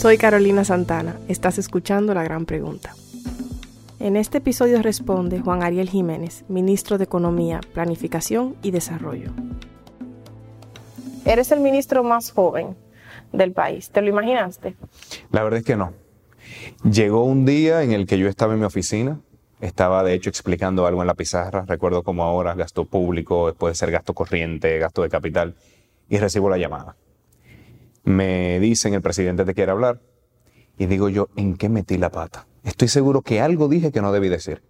Soy Carolina Santana, estás escuchando La Gran Pregunta. En este episodio responde Juan Ariel Jiménez, ministro de Economía, Planificación y Desarrollo. Eres el ministro más joven del país, ¿te lo imaginaste? La verdad es que no. Llegó un día en el que yo estaba en mi oficina, estaba de hecho explicando algo en la pizarra, recuerdo como ahora gasto público, puede ser gasto corriente, gasto de capital, y recibo la llamada. Me dicen el presidente te quiere hablar, y digo yo, ¿en qué metí la pata? Estoy seguro que algo dije que no debí decir.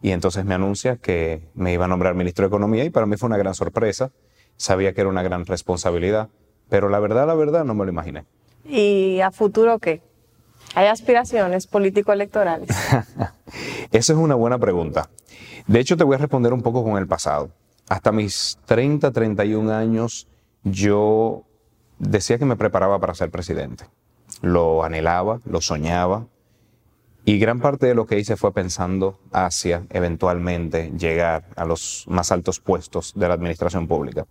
Y entonces me anuncia que me iba a nombrar ministro de Economía y para mí fue una gran sorpresa. Sabía que era una gran responsabilidad, pero la verdad, la verdad, no me lo imaginé. ¿Y a futuro qué? ¿Hay aspiraciones político-electorales? Esa es una buena pregunta. De hecho, te voy a responder un poco con el pasado. Hasta mis 30, 31 años, yo decía que me preparaba para ser presidente. Lo anhelaba, lo soñaba, y gran parte de lo que hice fue pensando hacia eventualmente llegar a los más altos puestos de la administración pública.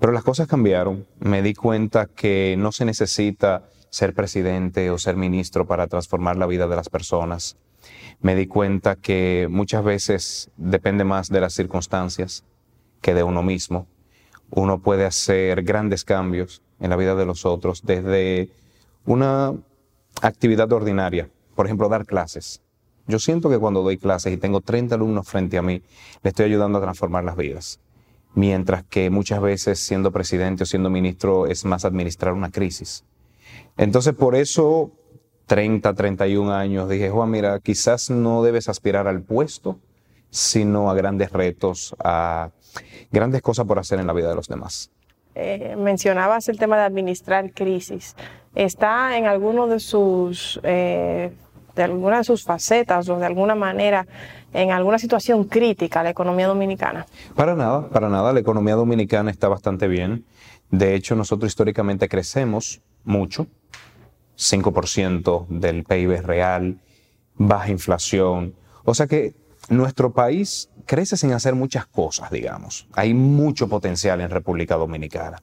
Pero las cosas cambiaron. Me di cuenta que no se necesita ser presidente o ser ministro para transformar la vida de las personas. Me di cuenta que muchas veces depende más de las circunstancias que de uno mismo. Uno puede hacer grandes cambios en la vida de los otros desde una actividad ordinaria por ejemplo, dar clases. Yo siento que cuando doy clases y tengo 30 alumnos frente a mí, le estoy ayudando a transformar las vidas. Mientras que muchas veces siendo presidente o siendo ministro es más administrar una crisis. Entonces, por eso, 30, 31 años, dije, Juan, mira, quizás no debes aspirar al puesto, sino a grandes retos, a grandes cosas por hacer en la vida de los demás. Eh, mencionabas el tema de administrar crisis. ¿Está en alguno de sus eh, alguna de sus facetas o de alguna manera en alguna situación crítica la economía dominicana? Para nada, para nada. La economía dominicana está bastante bien. De hecho, nosotros históricamente crecemos mucho, 5% del PIB real, baja inflación. O sea que nuestro país crece sin hacer muchas cosas, digamos. Hay mucho potencial en República Dominicana.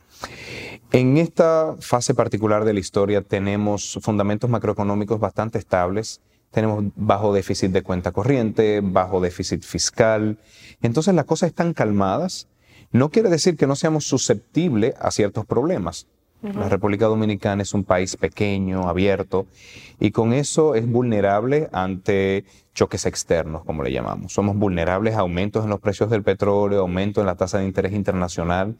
En esta fase particular de la historia tenemos fundamentos macroeconómicos bastante estables, tenemos bajo déficit de cuenta corriente, bajo déficit fiscal. Entonces las cosas están calmadas. No quiere decir que no seamos susceptibles a ciertos problemas. La República Dominicana es un país pequeño, abierto, y con eso es vulnerable ante choques externos, como le llamamos. Somos vulnerables a aumentos en los precios del petróleo, aumento en la tasa de interés internacional.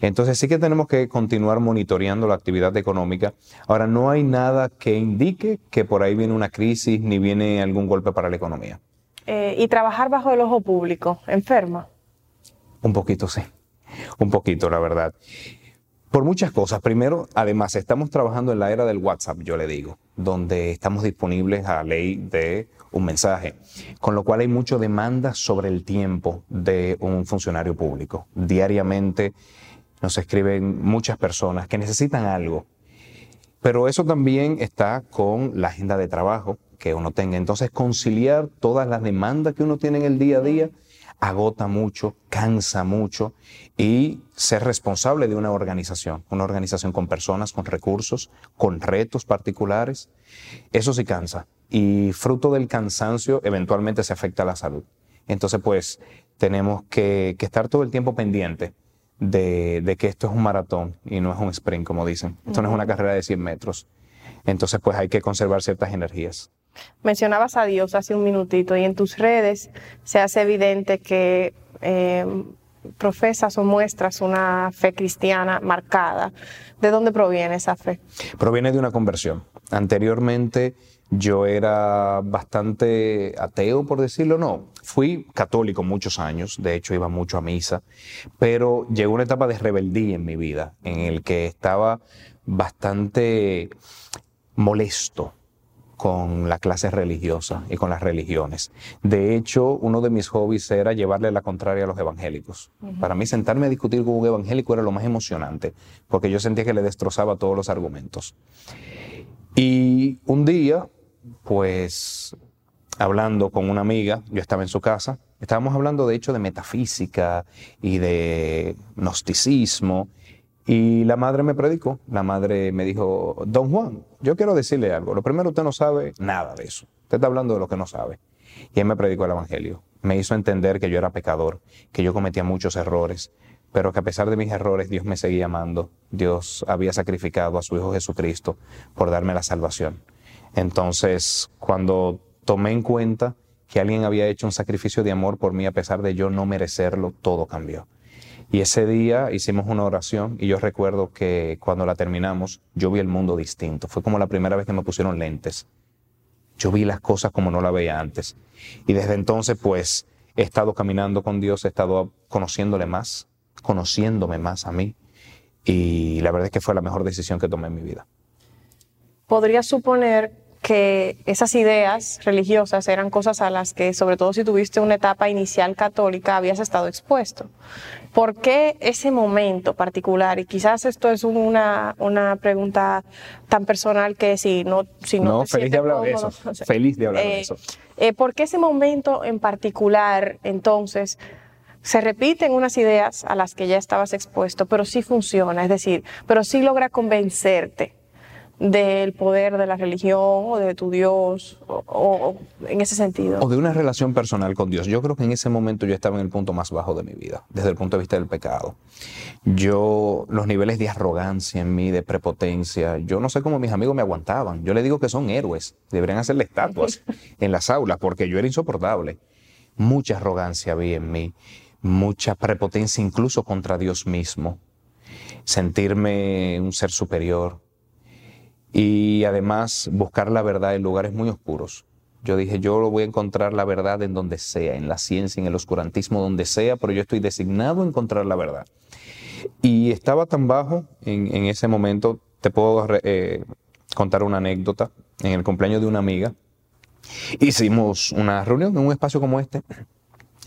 Entonces sí que tenemos que continuar monitoreando la actividad económica. Ahora, no hay nada que indique que por ahí viene una crisis ni viene algún golpe para la economía. Eh, ¿Y trabajar bajo el ojo público? ¿Enferma? Un poquito, sí. Un poquito, la verdad. Por muchas cosas. Primero, además, estamos trabajando en la era del WhatsApp, yo le digo, donde estamos disponibles a la ley de un mensaje, con lo cual hay mucha demanda sobre el tiempo de un funcionario público. Diariamente nos escriben muchas personas que necesitan algo, pero eso también está con la agenda de trabajo que uno tenga. Entonces, conciliar todas las demandas que uno tiene en el día a día agota mucho, cansa mucho y ser responsable de una organización, una organización con personas, con recursos, con retos particulares, eso sí cansa y fruto del cansancio eventualmente se afecta a la salud. Entonces pues tenemos que, estar todo el tiempo pendiente de, que esto es un maratón y no es un sprint, como dicen. Esto no es una carrera de 100 metros. Entonces pues hay que conservar ciertas energías. Mencionabas a Dios hace un minutito y en tus redes se hace evidente que eh, profesas o muestras una fe cristiana marcada. ¿De dónde proviene esa fe? Proviene de una conversión. Anteriormente yo era bastante ateo, por decirlo, no. Fui católico muchos años, de hecho iba mucho a misa, pero llegó una etapa de rebeldía en mi vida, en el que estaba bastante molesto con la clase religiosa y con las religiones. De hecho, uno de mis hobbies era llevarle la contraria a los evangélicos. Para mí sentarme a discutir con un evangélico era lo más emocionante, porque yo sentía que le destrozaba todos los argumentos. Y un día, pues, hablando con una amiga, yo estaba en su casa, estábamos hablando de hecho de metafísica y de gnosticismo, Y la madre me predicó, la madre me dijo, don Juan, yo quiero decirle algo. Lo primero, usted no sabe nada de eso. Usted está hablando de lo que no sabe. Y él me predicó el Evangelio. Me hizo entender que yo era pecador, que yo cometía muchos errores, pero que a pesar de mis errores Dios me seguía amando. Dios había sacrificado a su Hijo Jesucristo por darme la salvación. Entonces, cuando tomé en cuenta que alguien había hecho un sacrificio de amor por mí a pesar de yo no merecerlo, todo cambió. Y ese día hicimos una oración y yo recuerdo que cuando la terminamos, yo vi el mundo distinto. Fue como la primera vez que me pusieron lentes. Yo vi las cosas como no la veía antes. Y desde entonces, pues, he estado caminando con Dios, he estado conociéndole más, conociéndome más a mí. Y la verdad es que fue la mejor decisión que tomé en mi vida. Podría suponer que esas ideas religiosas eran cosas a las que, sobre todo si tuviste una etapa inicial católica, habías estado expuesto. ¿Por qué ese momento particular? Y quizás esto es una, una pregunta tan personal que si no... Si no, no feliz de hablar de eso. feliz de hablar de eso. Eh, ¿Por qué ese momento en particular, entonces, se repiten unas ideas a las que ya estabas expuesto, pero sí funciona? Es decir, pero sí logra convencerte del poder de la religión o de tu Dios, o, en ese sentido. O de una relación personal con Dios. Yo creo que en ese momento yo estaba en el punto más bajo de mi vida, desde el punto de vista del pecado. Yo, los niveles de arrogancia en mí, de prepotencia, yo no sé cómo mis amigos me aguantaban. Yo le digo que son héroes, deberían hacerle estatuas en las aulas, porque yo era insoportable. Mucha arrogancia había en mí, mucha prepotencia incluso contra Dios mismo. Sentirme un ser superior, y además buscar la verdad en lugares muy oscuros. Yo dije, yo voy a encontrar la verdad en donde sea, en la ciencia, en el oscurantismo, donde sea, pero yo estoy designado a encontrar la verdad. Y estaba tan bajo en, ese momento, te puedo eh, contar una anécdota, en el cumpleaños de una amiga, hicimos una reunión en un espacio como este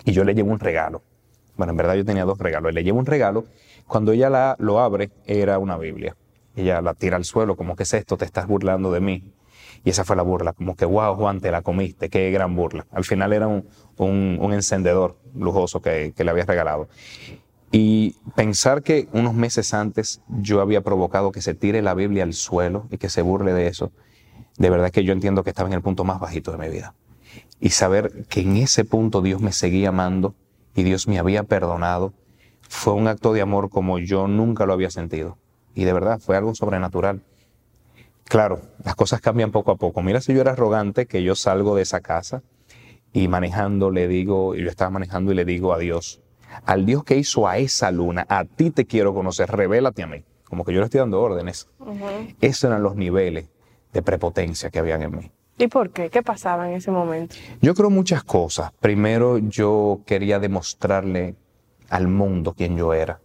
y yo le llevo un regalo. Bueno, en verdad yo tenía dos regalos. Le llevo un regalo. Cuando ella la, lo abre, era una Biblia. Ella la tira al suelo, como que es esto, te estás burlando de mí. Y esa fue la burla, como que, wow, Juan, te la comiste, qué gran burla. Al final era un, un, encendedor lujoso que, que le habías regalado. Y pensar que unos meses antes yo había provocado que se tire la Biblia al suelo y que se burle de eso, de verdad que yo entiendo que estaba en el punto más bajito de mi vida. Y saber que en ese punto Dios me seguía amando y Dios me había perdonado, fue un acto de amor como yo nunca lo había sentido. Y de verdad, fue algo sobrenatural. Claro, las cosas cambian poco a poco. Mira si yo era arrogante, que yo salgo de esa casa y manejando le digo, y yo estaba manejando y le digo a Dios, al Dios que hizo a esa luna, a ti te quiero conocer, revélate a mí. Como que yo le estoy dando órdenes. Esos eran los niveles de prepotencia que habían en mí. ¿Y por qué? ¿Qué pasaba en ese momento? Yo creo muchas cosas. Primero, yo quería demostrarle al mundo quién yo era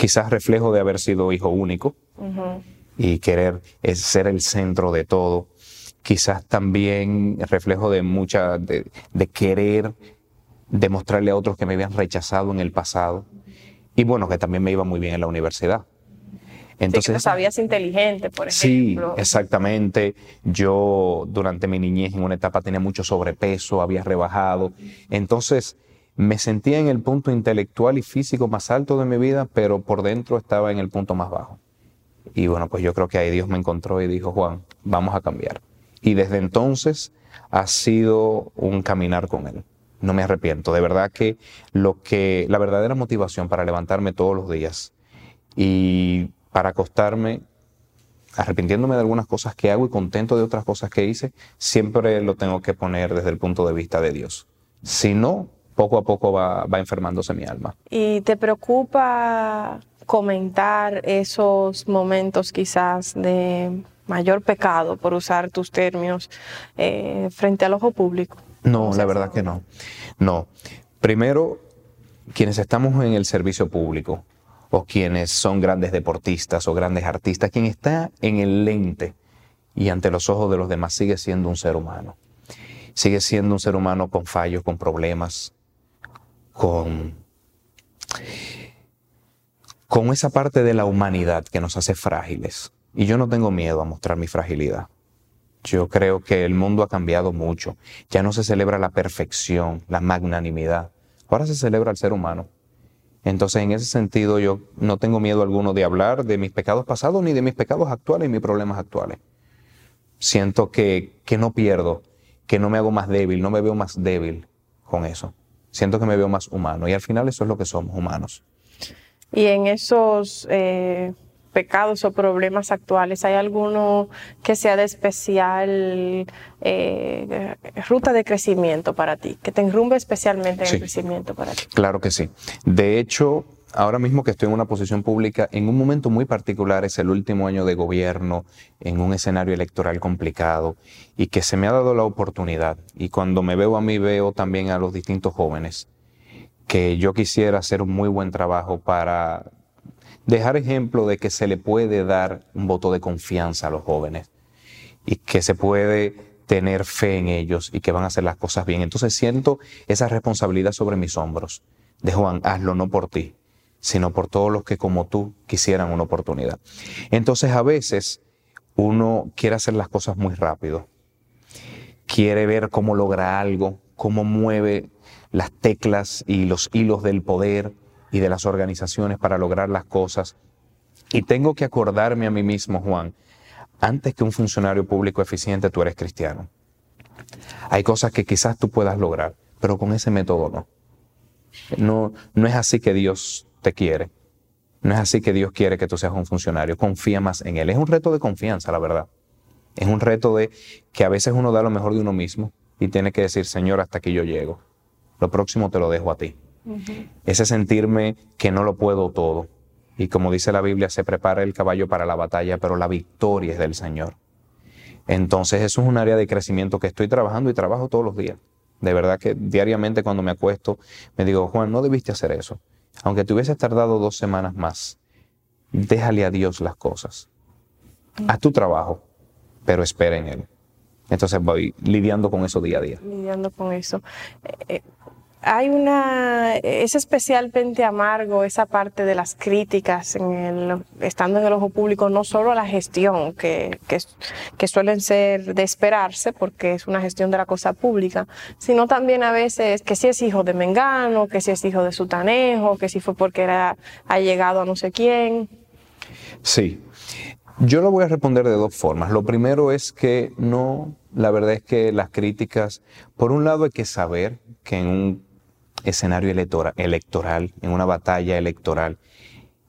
quizás reflejo de haber sido hijo único y querer ser el centro de todo. Quizás también reflejo de mucha, de, querer demostrarle a otros que me habían rechazado en el pasado. Y bueno, que también me iba muy bien en la universidad. Entonces, sí, sabías inteligente, por ejemplo. Sí, exactamente. Yo durante mi niñez en una etapa tenía mucho sobrepeso, había rebajado. Entonces, me sentía en el punto intelectual y físico más alto de mi vida, pero por dentro estaba en el punto más bajo. Y bueno, pues yo creo que ahí Dios me encontró y dijo, Juan, vamos a cambiar. Y desde entonces ha sido un caminar con Él. No me arrepiento. De verdad que lo que, la verdadera motivación para levantarme todos los días y para acostarme arrepintiéndome de algunas cosas que hago y contento de otras cosas que hice, siempre lo tengo que poner desde el punto de vista de Dios. Si no, poco a poco va, enfermándose mi alma. ¿Y te preocupa comentar esos momentos quizás de mayor pecado, por usar tus términos, eh, frente al ojo público? No, la verdad que no. No. Primero, quienes estamos en el servicio público o quienes son grandes deportistas o grandes artistas, quien está en el lente y ante los ojos de los demás sigue siendo un ser humano. Sigue siendo un ser humano con fallos, con problemas, con, con esa parte de la humanidad que nos hace frágiles. Y yo no tengo miedo a mostrar mi fragilidad. Yo creo que el mundo ha cambiado mucho. Ya no se celebra la perfección, la magnanimidad. Ahora se celebra el ser humano. Entonces, en ese sentido, yo no tengo miedo alguno de hablar de mis pecados pasados ni de mis pecados actuales y mis problemas actuales. Siento que, que no pierdo, que no me hago más débil, no me veo más débil con eso. Siento que me veo más humano y al final eso es lo que somos, humanos. Y en esos eh, pecados o problemas actuales, ¿hay alguno que sea de especial eh, ruta de crecimiento para ti, que te enrumbe especialmente en el crecimiento para ti? Claro que sí. De hecho, ahora mismo que estoy en una posición pública, en un momento muy particular, es el último año de gobierno, en un escenario electoral complicado, y que se me ha dado la oportunidad, y cuando me veo a mí veo también a los distintos jóvenes, que yo quisiera hacer un muy buen trabajo para dejar ejemplo de que se le puede dar un voto de confianza a los jóvenes y que se puede tener fe en ellos y que van a hacer las cosas bien. Entonces siento esa responsabilidad sobre mis hombros de Juan, hazlo no por ti, sino por todos los que como tú quisieran una oportunidad. Entonces a veces uno quiere hacer las cosas muy rápido, quiere ver cómo logra algo, cómo mueve las teclas y los hilos del poder y de las organizaciones para lograr las cosas. Y tengo que acordarme a mí mismo, Juan, antes que un funcionario público eficiente, tú eres cristiano. Hay cosas que quizás tú puedas lograr, pero con ese método no. No, no es así que Dios te quiere. No es así que Dios quiere que tú seas un funcionario. Confía más en Él. Es un reto de confianza, la verdad. Es un reto de que a veces uno da lo mejor de uno mismo y tiene que decir, Señor, hasta aquí yo llego. Lo próximo te lo dejo a ti. Ese sentirme que no lo puedo todo. Y como dice la Biblia, se prepara el caballo para la batalla, pero la victoria es del Señor. Entonces eso es un área de crecimiento que estoy trabajando y trabajo todos los días. De verdad que diariamente cuando me acuesto me digo, Juan, no debiste hacer eso. Aunque te hubieses tardado dos semanas más, déjale a Dios las cosas. Haz tu trabajo, pero espera en Él. Entonces voy lidiando con eso día a día. Lidiando con eso. Eh, eh, hay una, es especialmente amargo esa parte de las críticas en el, estando en el ojo público, no solo a la gestión, que, que, suelen ser de esperarse porque es una gestión de la cosa pública, sino también a veces que si es hijo de Mengano, que si es hijo de Sutanejo, que si fue porque era, ha llegado a no sé quién. Sí, yo lo voy a responder de dos formas. Lo primero es que no, la verdad es que las críticas, por un lado hay que saber que en un escenario electoral, en una batalla electoral,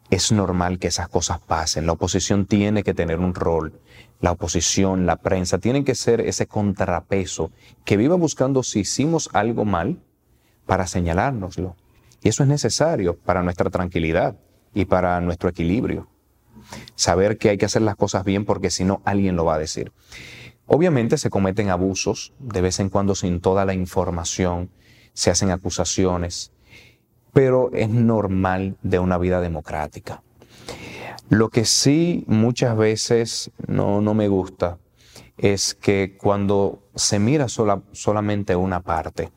es normal que esas cosas pasen. La oposición tiene que tener un rol. La oposición, la prensa, tienen que ser ese contrapeso que viva buscando si hicimos algo mal para señalárnoslo. Y eso es necesario para nuestra tranquilidad y para nuestro equilibrio. Saber que hay que hacer las cosas bien porque si no, alguien lo va a decir. Obviamente se cometen abusos de vez en cuando sin toda la información se hacen acusaciones, pero es normal de una vida democrática. Lo que sí muchas veces no, no me gusta es que cuando se mira sola, solamente una parte,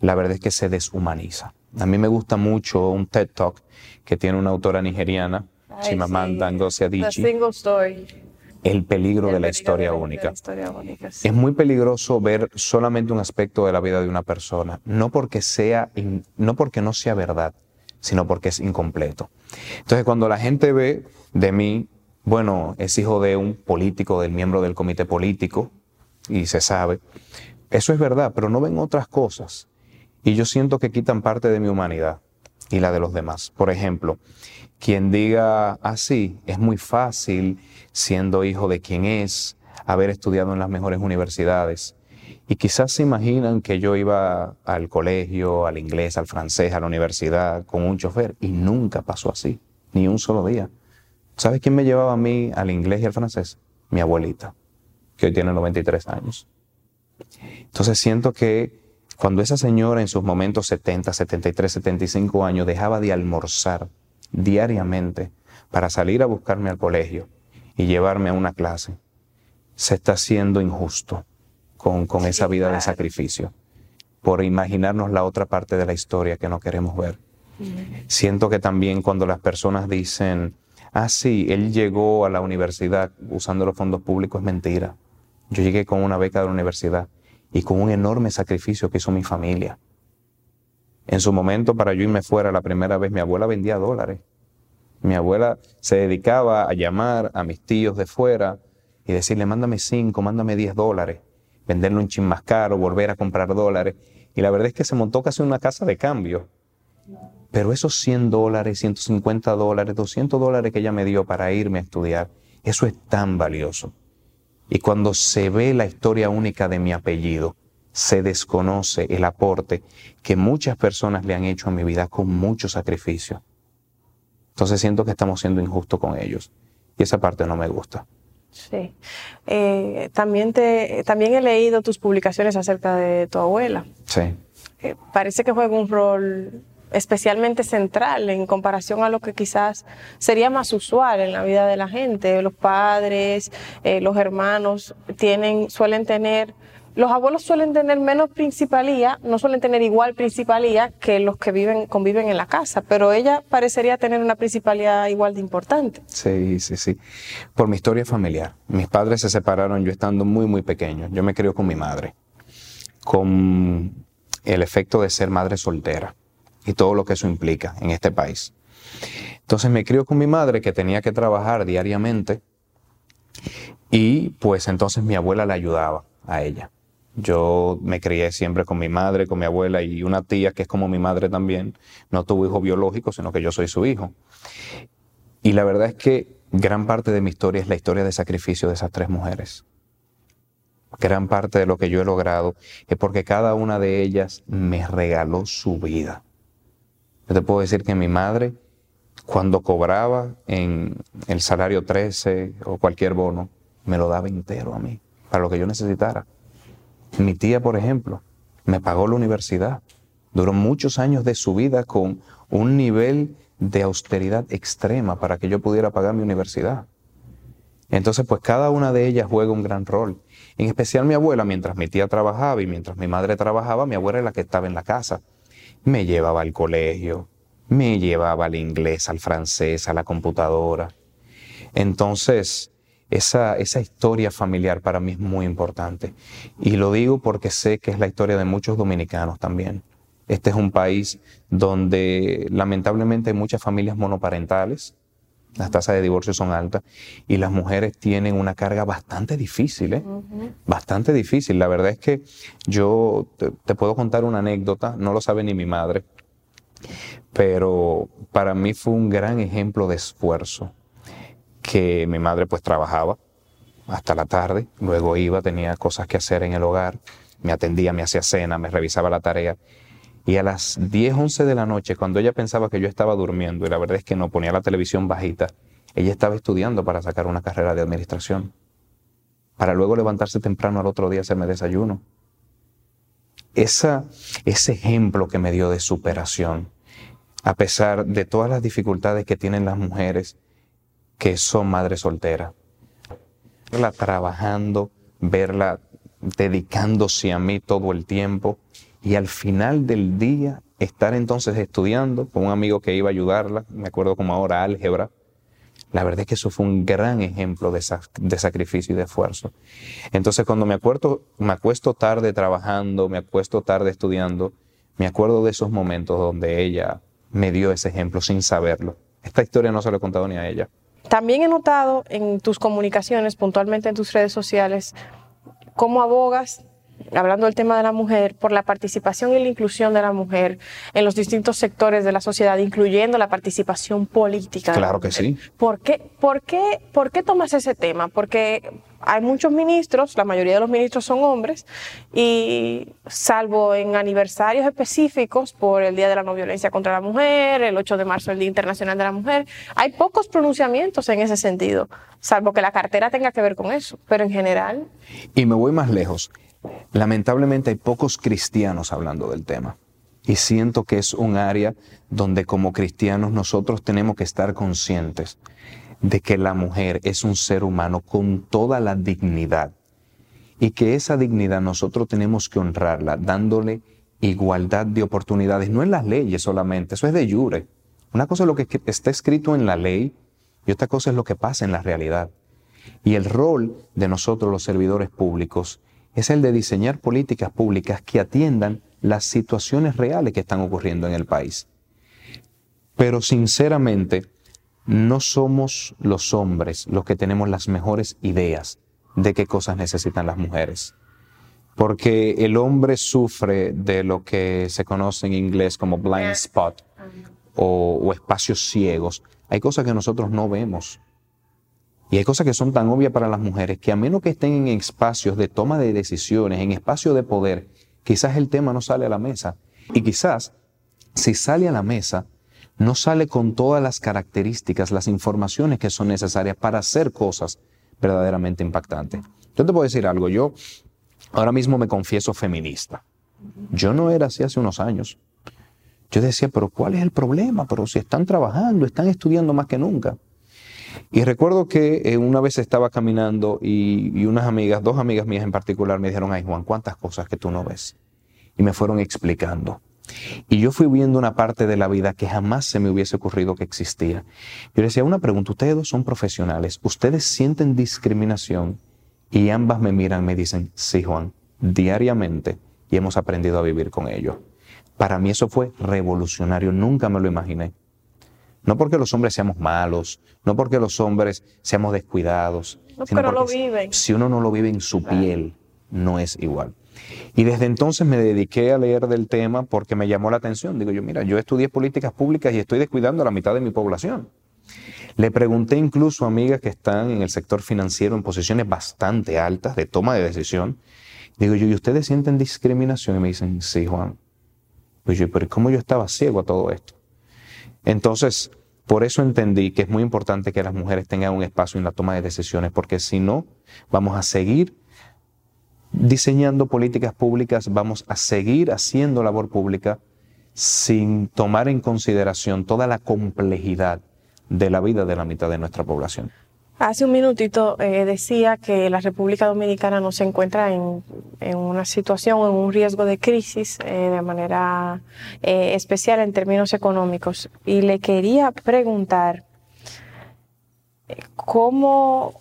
la verdad es que se deshumaniza. A mí me gusta mucho un TED Talk que tiene una autora nigeriana, Chimamanda Ngozi Adichie el peligro, de, la historia única. Es muy peligroso ver solamente un aspecto de la vida de una persona, no porque sea, no porque no sea verdad, sino porque es incompleto. Entonces, cuando la gente ve de mí, bueno, es hijo de un político, del miembro del comité político, y se sabe, eso es verdad, pero no ven otras cosas. Y yo siento que quitan parte de mi humanidad y la de los demás. Por ejemplo, quien diga así, es muy fácil siendo hijo de quien es, haber estudiado en las mejores universidades. Y quizás se imaginan que yo iba al colegio, al inglés, al francés, a la universidad con un chofer y nunca pasó así, ni un solo día. ¿Sabes quién me llevaba a mí al inglés y al francés? Mi abuelita, que hoy tiene 93 años. Entonces siento que cuando esa señora en sus momentos 70, 73, 75 años dejaba de almorzar diariamente para salir a buscarme al colegio y llevarme a una clase, se está haciendo injusto con, esa vida de sacrificio, por imaginarnos la otra parte de la historia que no queremos ver. Siento que también cuando las personas dicen, ah, sí, él llegó a la universidad usando los fondos públicos, es mentira. Yo llegué con una beca de la universidad y con un enorme sacrificio que hizo mi familia. En su momento, para yo irme fuera la primera vez, mi abuela vendía dólares. Mi abuela se dedicaba a llamar a mis tíos de fuera y decirle, mándame cinco, mándame diez dólares, venderle un chin más caro, volver a comprar dólares. Y la verdad es que se montó casi una casa de cambio. Pero esos 100 dólares, 150 dólares, 200 dólares que ella me dio para irme a estudiar, eso es tan valioso. Y cuando se ve la historia única de mi apellido, se desconoce el aporte que muchas personas le han hecho a mi vida con mucho sacrificio. Entonces siento que estamos siendo injustos con ellos. Y esa parte no me gusta. Sí. Eh, también, te, también he leído tus publicaciones acerca de tu abuela. Sí. Eh, parece que juega un rol especialmente central en comparación a lo que quizás sería más usual en la vida de la gente. Los padres, eh, los hermanos tienen, suelen tener los abuelos suelen tener menos principalía, no suelen tener igual principalía que los que viven, conviven en la casa, pero ella parecería tener una principalía igual de importante. Sí, sí, sí. Por mi historia familiar. Mis padres se separaron yo estando muy, muy pequeño. Yo me crié con mi madre, con el efecto de ser madre soltera y todo lo que eso implica en este país. Entonces me crió con mi madre que tenía que trabajar diariamente y pues entonces mi abuela le ayudaba a ella. Yo me crié siempre con mi madre, con mi abuela y una tía que es como mi madre también. No tuvo hijo biológico, sino que yo soy su hijo. Y la verdad es que gran parte de mi historia es la historia de sacrificio de esas tres mujeres. Gran parte de lo que yo he logrado es porque cada una de ellas me regaló su vida. Yo te puedo decir que mi madre, cuando cobraba en el salario 13 o cualquier bono, me lo daba entero a mí, para lo que yo necesitara. Mi tía, por ejemplo, me pagó la universidad. Duró muchos años de su vida con un nivel de austeridad extrema para que yo pudiera pagar mi universidad. Entonces, pues cada una de ellas juega un gran rol. En especial mi abuela, mientras mi tía trabajaba y mientras mi madre trabajaba, mi abuela era la que estaba en la casa. Me llevaba al colegio, me llevaba al inglés, al francés, a la computadora. Entonces, esa, esa historia familiar para mí es muy importante. Y lo digo porque sé que es la historia de muchos dominicanos también. Este es un país donde lamentablemente hay muchas familias monoparentales, las tasas de divorcio son altas y las mujeres tienen una carga bastante difícil, ¿eh? bastante difícil. La verdad es que yo te, puedo contar una anécdota, no lo sabe ni mi madre, pero para mí fue un gran ejemplo de esfuerzo que mi madre pues trabajaba hasta la tarde, luego iba, tenía cosas que hacer en el hogar, me atendía, me hacía cena, me revisaba la tarea. Y a las 10, 11 de la noche, cuando ella pensaba que yo estaba durmiendo, y la verdad es que no ponía la televisión bajita, ella estaba estudiando para sacar una carrera de administración, para luego levantarse temprano al otro día a hacerme desayuno. Esa, ese ejemplo que me dio de superación, a pesar de todas las dificultades que tienen las mujeres, que son madres solteras. Verla trabajando, verla dedicándose a mí todo el tiempo y al final del día estar entonces estudiando con un amigo que iba a ayudarla, me acuerdo como ahora álgebra. La verdad es que eso fue un gran ejemplo de, sacrificio y de esfuerzo. Entonces cuando me, acuerdo, me acuesto tarde trabajando, me acuesto tarde estudiando, me acuerdo de esos momentos donde ella me dio ese ejemplo sin saberlo. Esta historia no se lo he contado ni a ella. También he notado en tus comunicaciones, puntualmente en tus redes sociales, cómo abogas, hablando del tema de la mujer, por la participación y la inclusión de la mujer en los distintos sectores de la sociedad, incluyendo la participación política. Claro que sí. ¿Por qué, por, qué, ¿Por qué tomas ese tema? Porque hay muchos ministros, la mayoría de los ministros son hombres, y salvo en aniversarios específicos por el Día de la No Violencia contra la Mujer, el 8 de marzo, el Día Internacional de la Mujer, hay pocos pronunciamientos en ese sentido, salvo que la cartera tenga que ver con eso, pero en general... Y me voy más lejos. Lamentablemente hay pocos cristianos hablando del tema. Y siento que es un área donde como cristianos nosotros tenemos que estar conscientes de que la mujer es un ser humano con toda la dignidad y que esa dignidad nosotros tenemos que honrarla dándole igualdad de oportunidades, no en las leyes solamente, eso es de jure. Una cosa es lo que está escrito en la ley y otra cosa es lo que pasa en la realidad. Y el rol de nosotros los servidores públicos es el de diseñar políticas públicas que atiendan las situaciones reales que están ocurriendo en el país. Pero sinceramente, no somos los hombres los que tenemos las mejores ideas de qué cosas necesitan las mujeres. Porque el hombre sufre de lo que se conoce en inglés como blind spot o, espacios ciegos. Hay cosas que nosotros no vemos. Y hay cosas que son tan obvias para las mujeres que a menos que estén en espacios de toma de decisiones, en espacios de poder, quizás el tema no sale a la mesa. Y quizás, si sale a la mesa, no sale con todas las características, las informaciones que son necesarias para hacer cosas verdaderamente impactantes. Yo te puedo decir algo, yo ahora mismo me confieso feminista. Yo no era así hace unos años. Yo decía, pero ¿cuál es el problema? Pero si están trabajando, están estudiando más que nunca. Y recuerdo que eh, una vez estaba caminando y, y, unas amigas, dos amigas mías en particular, me dijeron, ay Juan, cuántas cosas que tú no ves. Y me fueron explicando. Y yo fui viendo una parte de la vida que jamás se me hubiese ocurrido que existía. Yo decía, una pregunta, ustedes dos son profesionales, ustedes sienten discriminación y ambas me miran, me dicen, sí Juan, diariamente y hemos aprendido a vivir con ello. Para mí eso fue revolucionario, nunca me lo imaginé. No porque los hombres seamos malos, no porque los hombres seamos descuidados, sino porque si uno no lo vive en su piel, no es igual. Y desde entonces me dediqué a leer del tema porque me llamó la atención. Digo yo, mira, yo estudié políticas públicas y estoy descuidando a la mitad de mi población. Le pregunté incluso a amigas que están en el sector financiero en posiciones bastante altas de toma de decisión. Digo yo, ¿y ustedes sienten discriminación? Y me dicen, sí, Juan. Pues yo, pero ¿cómo yo estaba ciego a todo esto? Entonces, por eso entendí que es muy importante que las mujeres tengan un espacio en la toma de decisiones, porque si no, vamos a seguir diseñando políticas públicas, vamos a seguir haciendo labor pública sin tomar en consideración toda la complejidad de la vida de la mitad de nuestra población. Hace un minutito eh, decía que la República Dominicana no se encuentra en, una situación, en un riesgo de crisis eh, de manera eh, especial en términos económicos. Y le quería preguntar cómo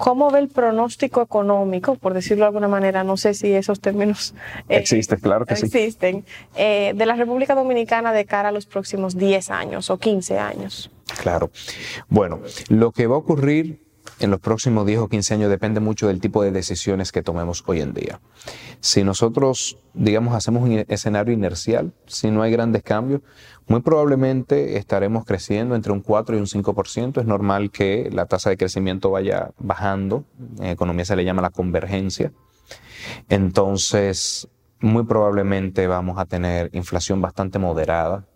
¿Cómo ve el pronóstico económico, por decirlo de alguna manera? No sé si esos términos eh, existen, claro que existen, eh, de la República Dominicana de cara a los próximos 10 años o 15 años. Claro. Bueno, lo que va a ocurrir en los próximos 10 o 15 años depende mucho del tipo de decisiones que tomemos hoy en día. Si nosotros, digamos, hacemos un escenario inercial, si no hay grandes cambios, muy probablemente estaremos creciendo entre un 4 y un 5%. Es normal que la tasa de crecimiento vaya bajando. En economía se le llama la convergencia. Entonces, muy probablemente vamos a tener inflación bastante moderada.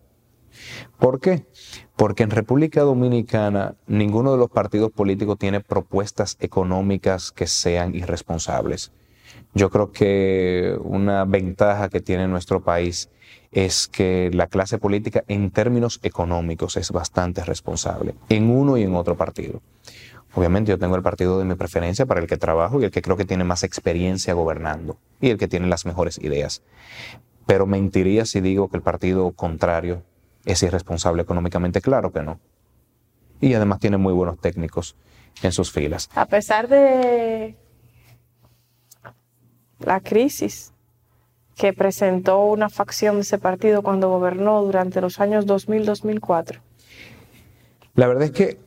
¿Por qué? Porque en República Dominicana ninguno de los partidos políticos tiene propuestas económicas que sean irresponsables. Yo creo que una ventaja que tiene nuestro país es que la clase política en términos económicos es bastante responsable en uno y en otro partido. Obviamente yo tengo el partido de mi preferencia para el que trabajo y el que creo que tiene más experiencia gobernando y el que tiene las mejores ideas. Pero mentiría si digo que el partido contrario es irresponsable económicamente, claro que no. Y además tiene muy buenos técnicos en sus filas. A pesar de la crisis que presentó una facción de ese partido cuando gobernó durante los años 2000-2004. La verdad es que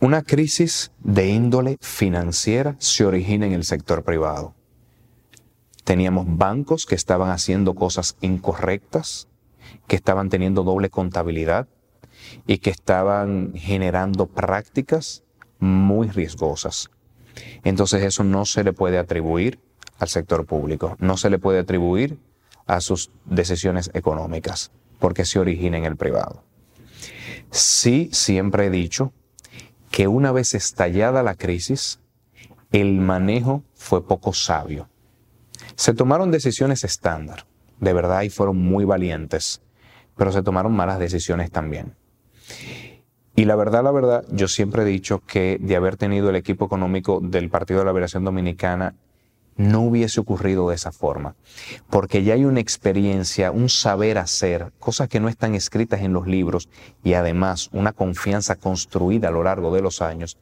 una crisis de índole financiera se origina en el sector privado. Teníamos bancos que estaban haciendo cosas incorrectas, que estaban teniendo doble contabilidad y que estaban generando prácticas muy riesgosas. Entonces eso no se le puede atribuir al sector público, no se le puede atribuir a sus decisiones económicas, porque se origina en el privado. Sí, siempre he dicho que una vez estallada la crisis, el manejo fue poco sabio. Se tomaron decisiones estándar, de verdad, y fueron muy valientes, pero se tomaron malas decisiones también. Y la verdad, la verdad, yo siempre he dicho que de haber tenido el equipo económico del Partido de la Liberación Dominicana no hubiese ocurrido de esa forma, porque ya hay una experiencia, un saber hacer, cosas que no están escritas en los libros y además una confianza construida a lo largo de los años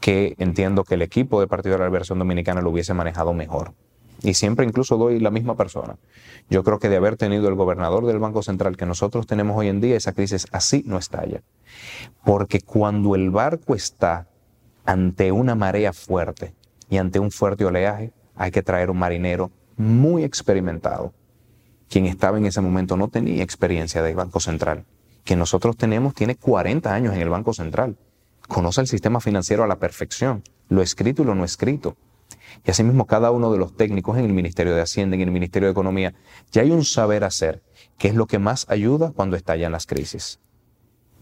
que entiendo que el equipo del Partido de la Liberación Dominicana lo hubiese manejado mejor. Y siempre incluso doy la misma persona. Yo creo que de haber tenido el gobernador del Banco Central que nosotros tenemos hoy en día, esa crisis así no estalla. Porque cuando el barco está ante una marea fuerte y ante un fuerte oleaje, hay que traer un marinero muy experimentado. Quien estaba en ese momento no tenía experiencia del Banco Central. Que nosotros tenemos tiene 40 años en el Banco Central. Conoce el sistema financiero a la perfección, lo escrito y lo no escrito. Y asimismo cada uno de los técnicos en el Ministerio de Hacienda, en el Ministerio de Economía, ya hay un saber hacer, que es lo que más ayuda cuando estallan las crisis.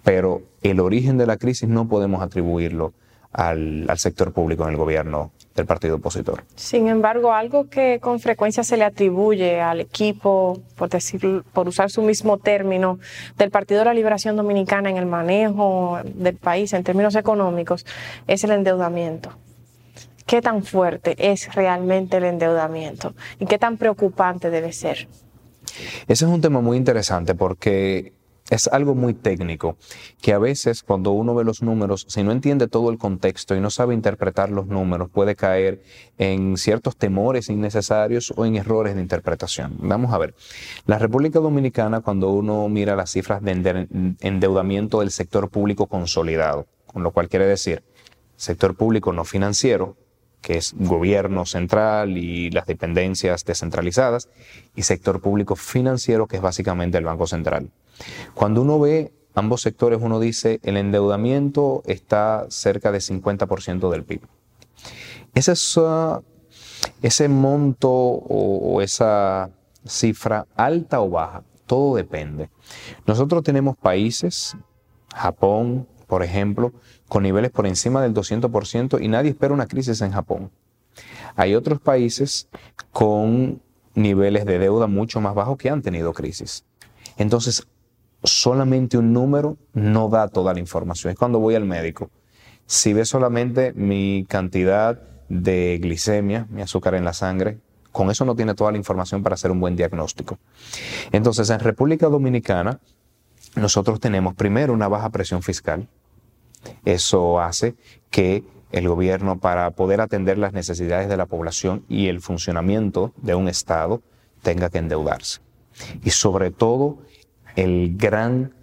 Pero el origen de la crisis no podemos atribuirlo al, sector público en el gobierno del partido opositor. Sin embargo, algo que con frecuencia se le atribuye al equipo, por decir, por usar su mismo término, del Partido de la Liberación Dominicana en el manejo del país en términos económicos, es el endeudamiento. ¿Qué tan fuerte es realmente el endeudamiento y qué tan preocupante debe ser? Ese es un tema muy interesante porque es algo muy técnico, que a veces cuando uno ve los números, si no entiende todo el contexto y no sabe interpretar los números, puede caer en ciertos temores innecesarios o en errores de interpretación. Vamos a ver, la República Dominicana, cuando uno mira las cifras de endeudamiento del sector público consolidado, con lo cual quiere decir sector público no financiero, que es gobierno central y las dependencias descentralizadas, y sector público financiero, que es básicamente el Banco Central. Cuando uno ve ambos sectores, uno dice el endeudamiento está cerca de 50% del PIB. Ese, ese monto o esa cifra alta o baja, todo depende. Nosotros tenemos países, Japón, por ejemplo, con niveles por encima del 200% y nadie espera una crisis en Japón. Hay otros países con niveles de deuda mucho más bajos que han tenido crisis. Entonces, solamente un número no da toda la información. Es cuando voy al médico. Si ve solamente mi cantidad de glicemia, mi azúcar en la sangre, con eso no tiene toda la información para hacer un buen diagnóstico. Entonces, en República Dominicana, nosotros tenemos primero una baja presión fiscal. Eso hace que el gobierno, para poder atender las necesidades de la población y el funcionamiento de un Estado, tenga que endeudarse. Y sobre todo, el gran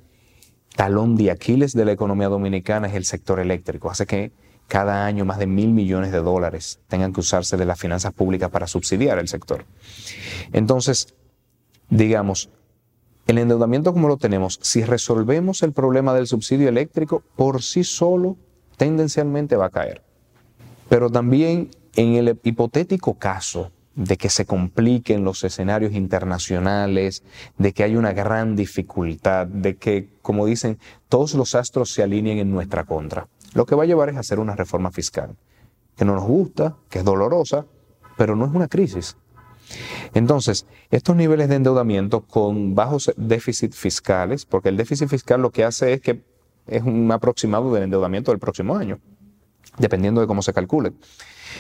talón de Aquiles de la economía dominicana es el sector eléctrico. Hace que cada año más de mil millones de dólares tengan que usarse de las finanzas públicas para subsidiar el sector. Entonces, digamos, el endeudamiento como lo tenemos, si resolvemos el problema del subsidio eléctrico, por sí solo tendencialmente va a caer. Pero también en el hipotético caso de que se compliquen los escenarios internacionales, de que hay una gran dificultad, de que, como dicen, todos los astros se alineen en nuestra contra. Lo que va a llevar es hacer una reforma fiscal, que no nos gusta, que es dolorosa, pero no es una crisis. Entonces, estos niveles de endeudamiento con bajos déficits fiscales, porque el déficit fiscal lo que hace es que es un aproximado del endeudamiento del próximo año, dependiendo de cómo se calcule.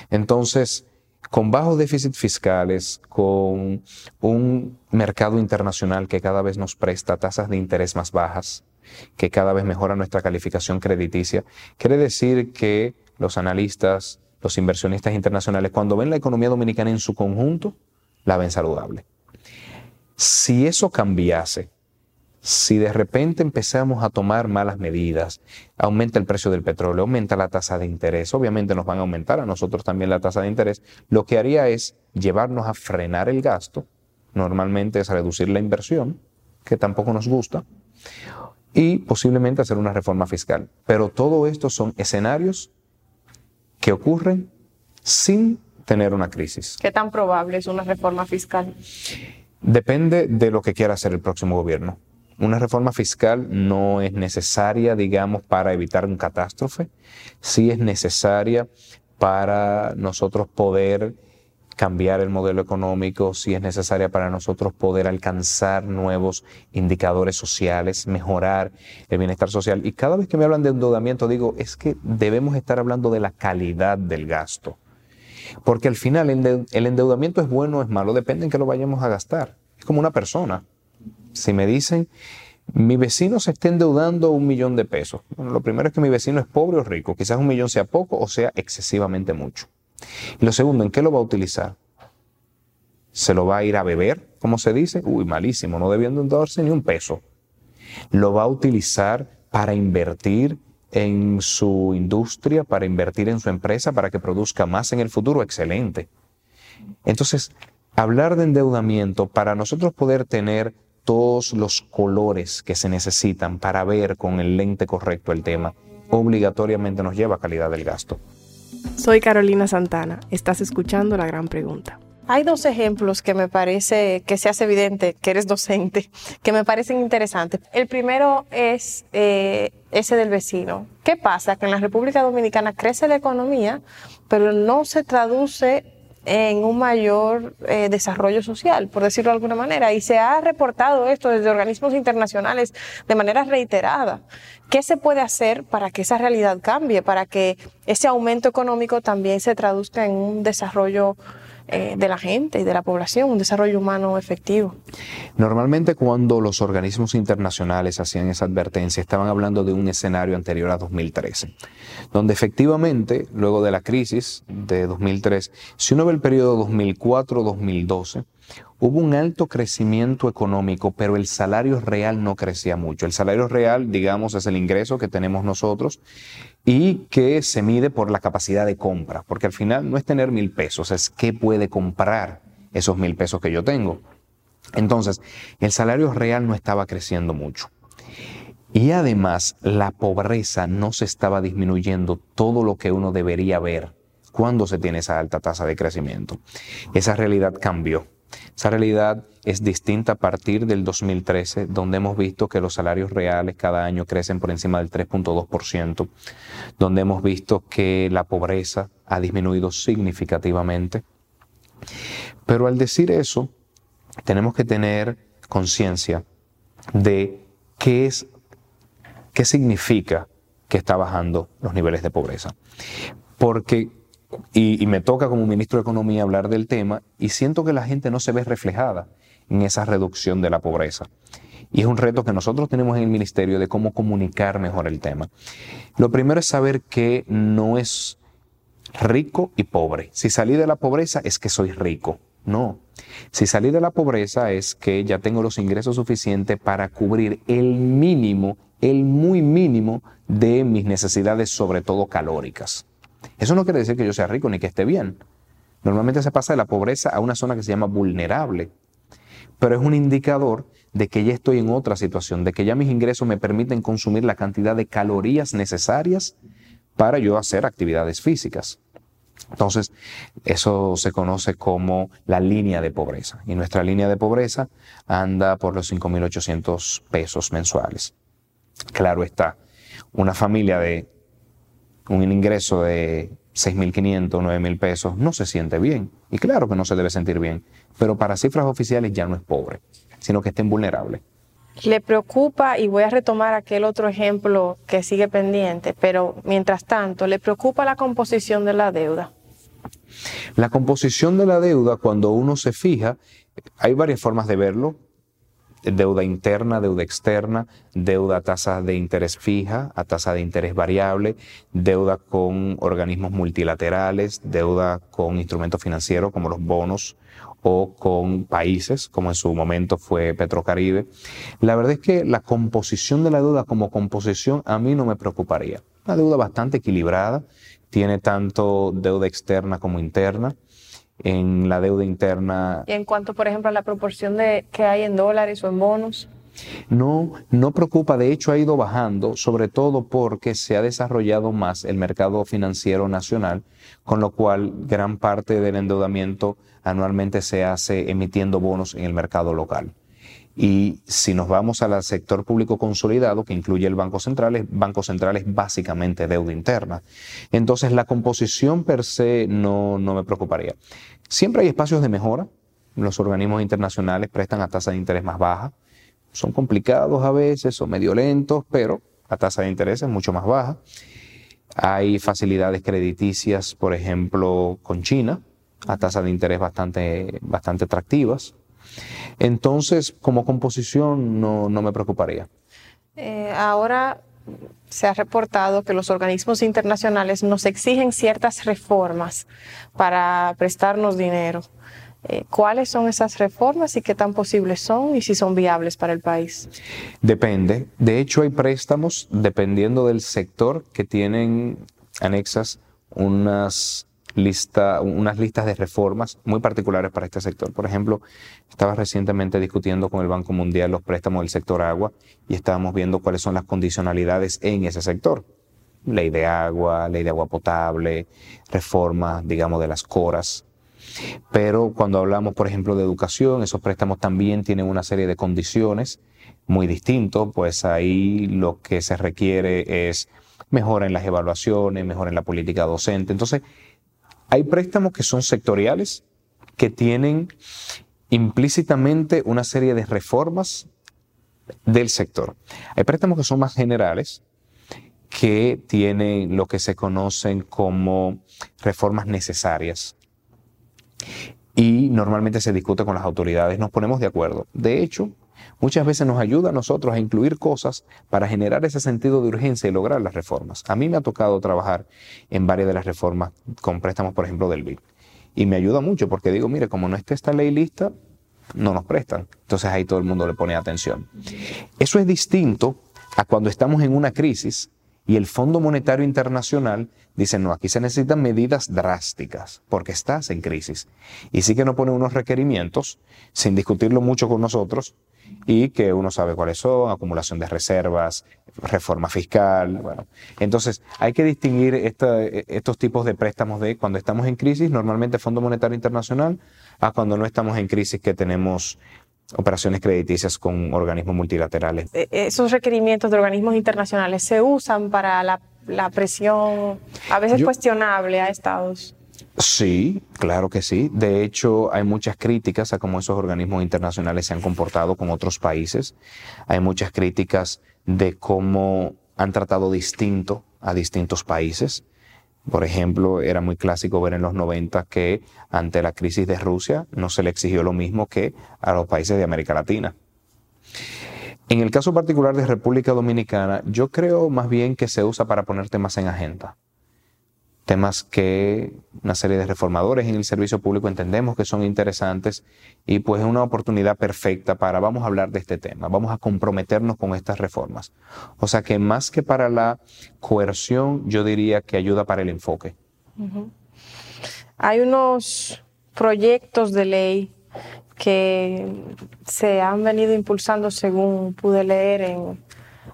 Entonces, con bajos déficits fiscales, con un mercado internacional que cada vez nos presta tasas de interés más bajas, que cada vez mejora nuestra calificación crediticia, quiere decir que los analistas, los inversionistas internacionales, cuando ven la economía dominicana en su conjunto, la ven saludable. Si eso cambiase, si de repente empezamos a tomar malas medidas, aumenta el precio del petróleo, aumenta la tasa de interés, obviamente nos van a aumentar a nosotros también la tasa de interés, lo que haría es llevarnos a frenar el gasto, normalmente es reducir la inversión, que tampoco nos gusta, y posiblemente hacer una reforma fiscal. Pero todo esto son escenarios que ocurren sin tener una crisis. ¿Qué tan probable es una reforma fiscal? Depende de lo que quiera hacer el próximo gobierno. Una reforma fiscal no es necesaria, digamos, para evitar un catástrofe, sí es necesaria para nosotros poder cambiar el modelo económico, sí es necesaria para nosotros poder alcanzar nuevos indicadores sociales, mejorar el bienestar social. Y cada vez que me hablan de endeudamiento, digo, es que debemos estar hablando de la calidad del gasto. Porque al final el endeudamiento es bueno o es malo, depende en que lo vayamos a gastar. Es como una persona. Si me dicen, mi vecino se está endeudando un millón de pesos. Bueno, lo primero es que mi vecino es pobre o rico. Quizás un millón sea poco o sea excesivamente mucho. Y lo segundo, ¿en qué lo va a utilizar? se lo va a ir a beber, como se dice, uy, malísimo, no debiendo darse ni un peso. Lo va a utilizar para invertir en su industria, para invertir en su empresa, para que produzca más en el futuro, excelente. Entonces, hablar de endeudamiento para nosotros poder tener todos los colores que se necesitan para ver con el lente correcto el tema, obligatoriamente nos lleva a calidad del gasto. Soy Carolina Santana, estás escuchando la gran pregunta. Hay dos ejemplos que me parece que se hace evidente que eres docente, que me parecen interesantes. El primero es eh, ese del vecino. ¿Qué pasa? Que en la República Dominicana crece la economía, pero no se traduce en un mayor eh, desarrollo social, por decirlo de alguna manera. Y se ha reportado esto desde organismos internacionales de manera reiterada. ¿Qué se puede hacer para que esa realidad cambie, para que ese aumento económico también se traduzca en un desarrollo eh, de la gente y de la población, un desarrollo humano efectivo. Normalmente cuando los organismos internacionales hacían esa advertencia, estaban hablando de un escenario anterior a 2013, donde efectivamente, luego de la crisis de 2003, si uno ve el periodo 2004-2012, Hubo un alto crecimiento económico, pero el salario real no crecía mucho. El salario real, digamos, es el ingreso que tenemos nosotros y que se mide por la capacidad de compra, porque al final no es tener mil pesos, es qué puede comprar esos mil pesos que yo tengo. Entonces, el salario real no estaba creciendo mucho. Y además, la pobreza no se estaba disminuyendo todo lo que uno debería ver cuando se tiene esa alta tasa de crecimiento. Esa realidad cambió. Esa realidad es distinta a partir del 2013, donde hemos visto que los salarios reales cada año crecen por encima del 3.2%, donde hemos visto que la pobreza ha disminuido significativamente. Pero al decir eso, tenemos que tener conciencia de qué es, qué significa que está bajando los niveles de pobreza. Porque y, me toca como ministro de Economía hablar del tema y siento que la gente no se ve reflejada en esa reducción de la pobreza. Y es un reto que nosotros tenemos en el ministerio de cómo comunicar mejor el tema. Lo primero es saber que no es rico y pobre. Si salí de la pobreza es que soy rico. No. Si salí de la pobreza es que ya tengo los ingresos suficientes para cubrir el mínimo, el muy mínimo de mis necesidades, sobre todo calóricas. Eso no quiere decir que yo sea rico ni que esté bien. Normalmente se pasa de la pobreza a una zona que se llama vulnerable, pero es un indicador de que ya estoy en otra situación, de que ya mis ingresos me permiten consumir la cantidad de calorías necesarias para yo hacer actividades físicas. Entonces, eso se conoce como la línea de pobreza. Y nuestra línea de pobreza anda por los 5.800 pesos mensuales. Claro está, una familia de un ingreso de 6.500, 9.000 pesos, no se siente bien. Y claro que no se debe sentir bien, pero para cifras oficiales ya no es pobre, sino que está vulnerable. Le preocupa, y voy a retomar aquel otro ejemplo que sigue pendiente, pero mientras tanto, ¿le preocupa la composición de la deuda? La composición de la deuda, cuando uno se fija, hay varias formas de verlo deuda interna, deuda externa, deuda a tasa de interés fija, a tasa de interés variable, deuda con organismos multilaterales, deuda con instrumentos financieros como los bonos o con países, como en su momento fue Petrocaribe. La verdad es que la composición de la deuda como composición a mí no me preocuparía. Una deuda bastante equilibrada, tiene tanto deuda externa como interna en la deuda interna. ¿Y en cuanto, por ejemplo, a la proporción de que hay en dólares o en bonos? No, no preocupa, de hecho ha ido bajando, sobre todo porque se ha desarrollado más el mercado financiero nacional, con lo cual gran parte del endeudamiento anualmente se hace emitiendo bonos en el mercado local. Y si nos vamos al sector público consolidado, que incluye el Banco Central, el Banco Central es básicamente deuda interna. Entonces la composición per se no, no me preocuparía. Siempre hay espacios de mejora. Los organismos internacionales prestan a tasa de interés más baja. Son complicados a veces, son medio lentos, pero la tasa de interés es mucho más baja. Hay facilidades crediticias, por ejemplo, con China, a tasa de interés bastante, bastante atractivas. Entonces, como composición no, me preocuparía. Eh, ahora se ha reportado que los organismos internacionales nos exigen ciertas reformas para prestarnos dinero. Eh, ¿Cuáles son esas reformas y qué tan posibles son y si son viables para el país? Depende. De hecho, hay préstamos dependiendo del sector que tienen anexas unas lista, unas listas de reformas muy particulares para este sector. Por ejemplo, estaba recientemente discutiendo con el Banco Mundial los préstamos del sector agua y estábamos viendo cuáles son las condicionalidades en ese sector. Ley de agua, ley de agua potable, reformas, digamos, de las coras. Pero cuando hablamos, por ejemplo, de educación, esos préstamos también tienen una serie de condiciones muy distintos, pues ahí lo que se requiere es mejora en las evaluaciones, mejora en la política docente. Entonces, hay préstamos que son sectoriales, que tienen implícitamente una serie de reformas del sector. Hay préstamos que son más generales, que tienen lo que se conocen como reformas necesarias. Y normalmente se discute con las autoridades, nos ponemos de acuerdo. De hecho, muchas veces nos ayuda a nosotros a incluir cosas para generar ese sentido de urgencia y lograr las reformas. A mí me ha tocado trabajar en varias de las reformas con préstamos, por ejemplo, del BID. Y me ayuda mucho porque digo, mire, como no está esta ley lista, no nos prestan. Entonces ahí todo el mundo le pone atención. Eso es distinto a cuando estamos en una crisis y el Fondo Monetario Internacional dice, no, aquí se necesitan medidas drásticas porque estás en crisis. Y sí que nos pone unos requerimientos, sin discutirlo mucho con nosotros, y que uno sabe cuáles son, acumulación de reservas, reforma fiscal. Bueno, entonces hay que distinguir estos tipos de préstamos de cuando estamos en crisis, normalmente Fondo Monetario Internacional, a cuando no estamos en crisis que tenemos operaciones crediticias con organismos multilaterales. E, esos requerimientos de organismos internacionales se usan para la, presión a veces cuestionable a estados. Sí, claro que sí. De hecho, hay muchas críticas a cómo esos organismos internacionales se han comportado con otros países. Hay muchas críticas de cómo han tratado distinto a distintos países. Por ejemplo, era muy clásico ver en los 90 que ante la crisis de Rusia no se le exigió lo mismo que a los países de América Latina. En el caso particular de República Dominicana, yo creo más bien que se usa para poner temas en agenda temas que una serie de reformadores en el servicio público entendemos que son interesantes y pues es una oportunidad perfecta para vamos a hablar de este tema, vamos a comprometernos con estas reformas. O sea que más que para la coerción, yo diría que ayuda para el enfoque. Hay unos proyectos de ley que se han venido impulsando según pude leer en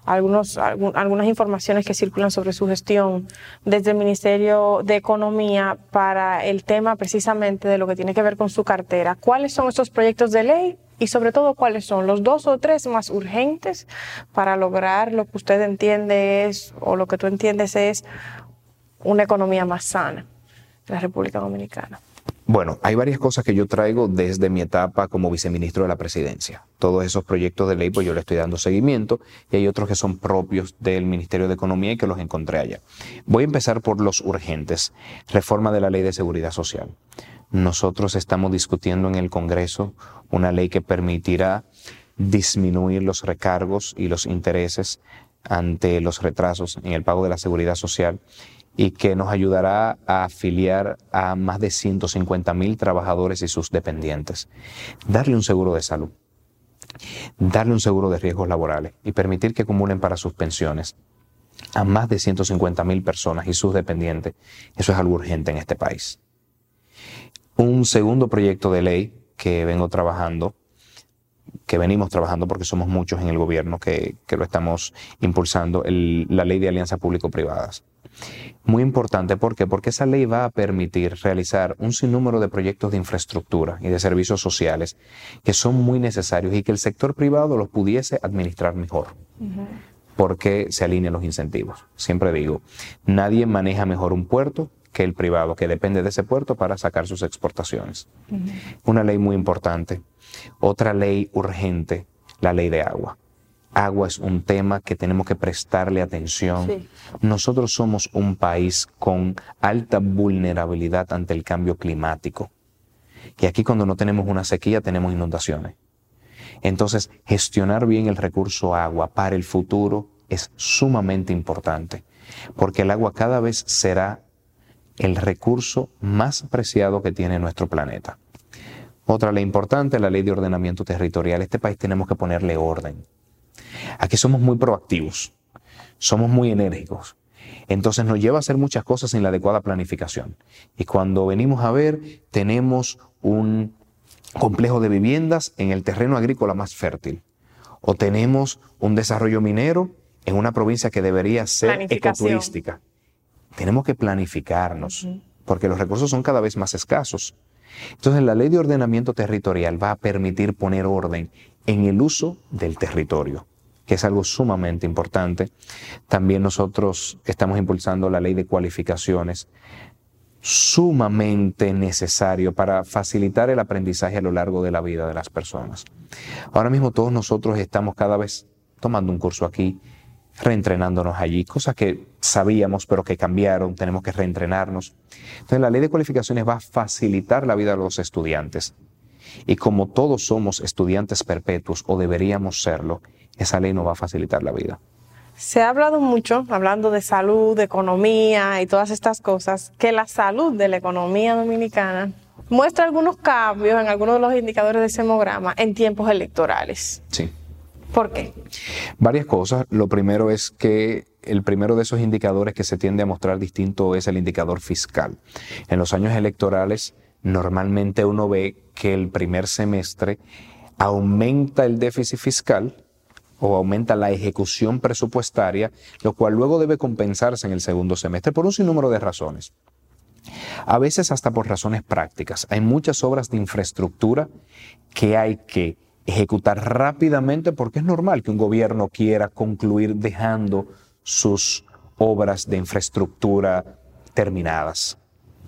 algunos, algunas informaciones que circulan sobre su gestión desde el Ministerio de Economía para el tema precisamente de lo que tiene que ver con su cartera. ¿Cuáles son estos proyectos de ley? Y sobre todo, ¿cuáles son los dos o tres más urgentes para lograr lo que usted entiende es, o lo que tú entiendes es, una economía más sana en la República Dominicana? Bueno, hay varias cosas que yo traigo desde mi etapa como viceministro de la presidencia. Todos esos proyectos de ley, pues yo le estoy dando seguimiento y hay otros que son propios del Ministerio de Economía y que los encontré allá. Voy a empezar por los urgentes. Reforma de la Ley de Seguridad Social. Nosotros estamos discutiendo en el Congreso una ley que permitirá disminuir los recargos y los intereses ante los retrasos en el pago de la seguridad social y que nos ayudará a afiliar a más de 150 mil trabajadores y sus dependientes. Darle un seguro de salud, darle un seguro de riesgos laborales y permitir que acumulen para sus pensiones a más de 150 mil personas y sus dependientes. Eso es algo urgente en este país. Un segundo proyecto de ley que vengo trabajando que venimos trabajando porque somos muchos en el gobierno que, lo estamos impulsando, la ley de alianzas público-privadas. Muy importante, ¿por qué? Porque esa ley va a permitir realizar un sinnúmero de proyectos de infraestructura y de servicios sociales que son muy necesarios y que el sector privado los pudiese administrar mejor. Porque se alinean los incentivos. Siempre digo, nadie maneja mejor un puerto que el privado, que depende de ese puerto para sacar sus exportaciones. Una ley muy importante. Otra ley urgente, la ley de agua agua es un tema que tenemos que prestarle atención. Nosotros somos un país con alta vulnerabilidad ante el cambio climático. Y aquí cuando no tenemos una sequía tenemos inundaciones. Entonces, gestionar bien el recurso agua para el futuro es sumamente importante, porque el agua cada vez será el recurso más preciado que tiene nuestro planeta. Otra ley importante, la ley de ordenamiento territorial. Este país tenemos que ponerle orden. Aquí somos muy proactivos, somos muy enérgicos. Entonces nos lleva a hacer muchas cosas sin la adecuada planificación. Y cuando venimos a ver, tenemos un complejo de viviendas en el terreno agrícola más fértil. O tenemos un desarrollo minero en una provincia que debería ser ecoturística. Tenemos que planificarnos, porque los recursos son cada vez más escasos. Entonces la ley de ordenamiento territorial va a permitir poner orden en el uso del territorio que es algo sumamente importante. También nosotros estamos impulsando la ley de cualificaciones, sumamente necesario para facilitar el aprendizaje a lo largo de la vida de las personas. Ahora mismo todos nosotros estamos cada vez tomando un curso aquí, reentrenándonos allí, cosas que sabíamos pero que cambiaron, tenemos que reentrenarnos. Entonces la ley de cualificaciones va a facilitar la vida de los estudiantes. Y como todos somos estudiantes perpetuos o deberíamos serlo, esa ley nos va a facilitar la vida. Se ha hablado mucho, hablando de salud, de economía y todas estas cosas, que la salud de la economía dominicana muestra algunos cambios en algunos de los indicadores de semograma en tiempos electorales. Sí. ¿Por qué? Varias cosas. Lo primero es que el primero de esos indicadores que se tiende a mostrar distinto es el indicador fiscal. En los años electorales, normalmente uno ve que el primer semestre aumenta el déficit fiscal o aumenta la ejecución presupuestaria, lo cual luego debe compensarse en el segundo semestre por un sinnúmero de razones. A veces hasta por razones prácticas. Hay muchas obras de infraestructura que hay que ejecutar rápidamente porque es normal que un gobierno quiera concluir dejando sus obras de infraestructura terminadas.